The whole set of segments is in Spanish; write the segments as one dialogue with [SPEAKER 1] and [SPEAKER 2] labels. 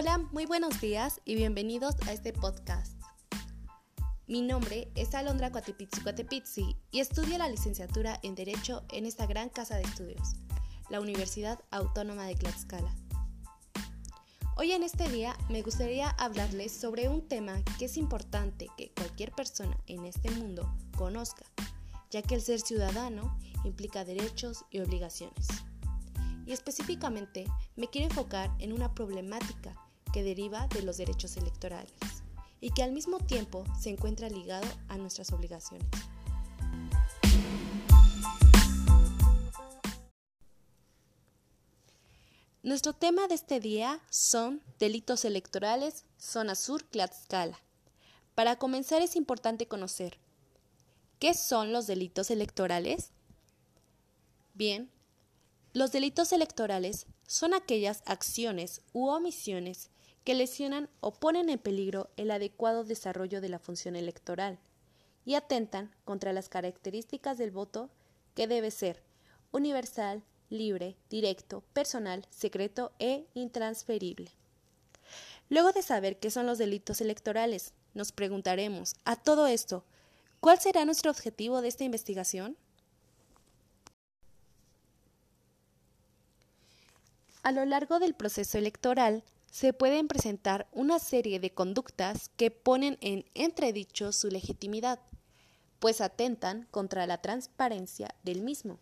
[SPEAKER 1] Hola, muy buenos días y bienvenidos a este podcast. Mi nombre es Alondra Cuatepizzi Cuatepizzi y estudio la licenciatura en Derecho en esta gran casa de estudios, la Universidad Autónoma de Tlaxcala. Hoy en este día me gustaría hablarles sobre un tema que es importante que cualquier persona en este mundo conozca, ya que el ser ciudadano implica derechos y obligaciones. Y específicamente me quiero enfocar en una problemática que deriva de los derechos electorales y que al mismo tiempo se encuentra ligado a nuestras obligaciones. Nuestro tema de este día son delitos electorales, zona sur, Tlaxcala. Para comenzar es importante conocer ¿qué son los delitos electorales? Bien, los delitos electorales son aquellas acciones u omisiones que lesionan o ponen en peligro el adecuado desarrollo de la función electoral y atentan contra las características del voto que debe ser universal, libre, directo, personal, secreto e intransferible. Luego de saber qué son los delitos electorales, nos preguntaremos, a todo esto, ¿cuál será nuestro objetivo de esta investigación? A lo largo del proceso electoral se pueden presentar una serie de conductas que ponen en entredicho su legitimidad, pues atentan contra la transparencia del mismo.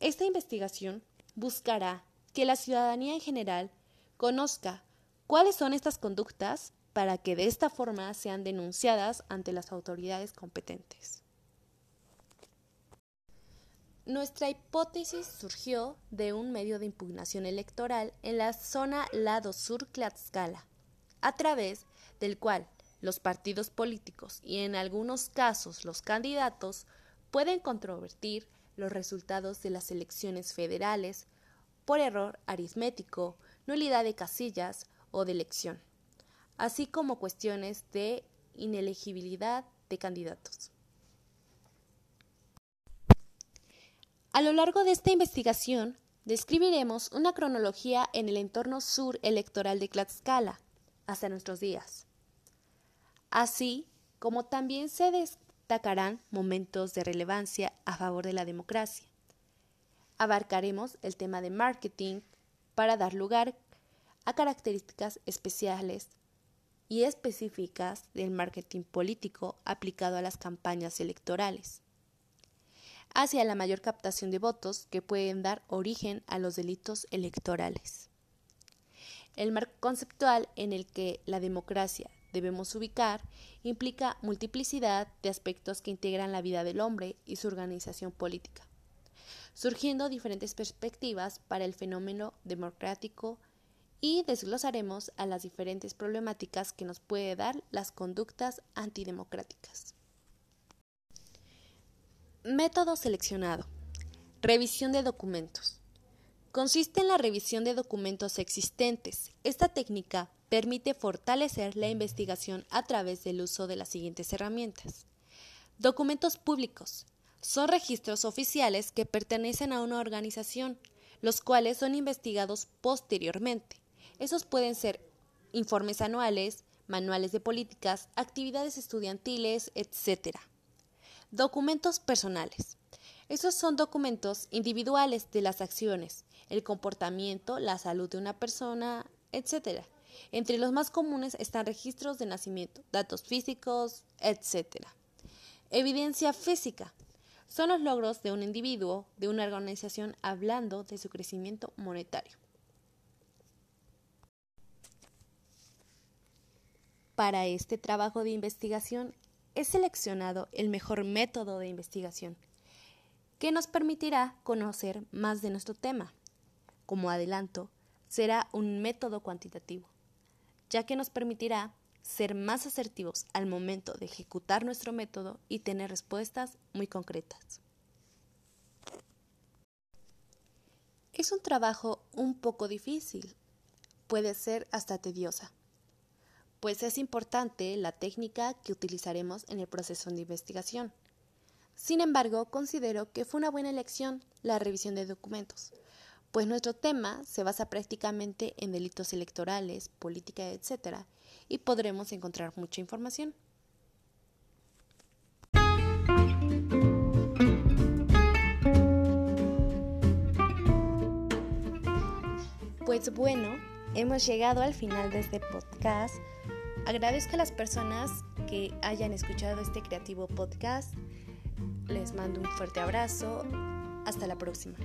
[SPEAKER 1] Esta investigación buscará que la ciudadanía en general conozca cuáles son estas conductas para que de esta forma sean denunciadas ante las autoridades competentes. Nuestra hipótesis surgió de un medio de impugnación electoral en la zona lado sur Tlaxcala, a través del cual los partidos políticos y en algunos casos los candidatos pueden controvertir los resultados de las elecciones federales por error aritmético, nulidad de casillas o de elección, así como cuestiones de inelegibilidad de candidatos. A lo largo de esta investigación, describiremos una cronología en el entorno sur electoral de Tlaxcala hasta nuestros días, así como también se destacarán momentos de relevancia a favor de la democracia. Abarcaremos el tema de marketing para dar lugar a características especiales y específicas del marketing político aplicado a las campañas electorales hacia la mayor captación de votos que pueden dar origen a los delitos electorales. El marco conceptual en el que la democracia debemos ubicar implica multiplicidad de aspectos que integran la vida del hombre y su organización política, surgiendo diferentes perspectivas para el fenómeno democrático y desglosaremos a las diferentes problemáticas que nos puede dar las conductas antidemocráticas. Método seleccionado. Revisión de documentos. Consiste en la revisión de documentos existentes. Esta técnica permite fortalecer la investigación a través del uso de las siguientes herramientas. Documentos públicos. Son registros oficiales que pertenecen a una organización, los cuales son investigados posteriormente. Esos pueden ser informes anuales, manuales de políticas, actividades estudiantiles, etc. Documentos personales. Esos son documentos individuales de las acciones, el comportamiento, la salud de una persona, etc. Entre los más comunes están registros de nacimiento, datos físicos, etc. Evidencia física. Son los logros de un individuo, de una organización, hablando de su crecimiento monetario. Para este trabajo de investigación he seleccionado el mejor método de investigación, que nos permitirá conocer más de nuestro tema. Como adelanto, será un método cuantitativo, ya que nos permitirá ser más asertivos al momento de ejecutar nuestro método y tener respuestas muy concretas. Es un trabajo un poco difícil, puede ser hasta tediosa pues es importante la técnica que utilizaremos en el proceso de investigación. Sin embargo, considero que fue una buena elección la revisión de documentos, pues nuestro tema se basa prácticamente en delitos electorales, política, etc. y podremos encontrar mucha información. Pues bueno, hemos llegado al final de este podcast. Agradezco a las personas que hayan escuchado este creativo podcast. Les mando un fuerte abrazo. Hasta la próxima.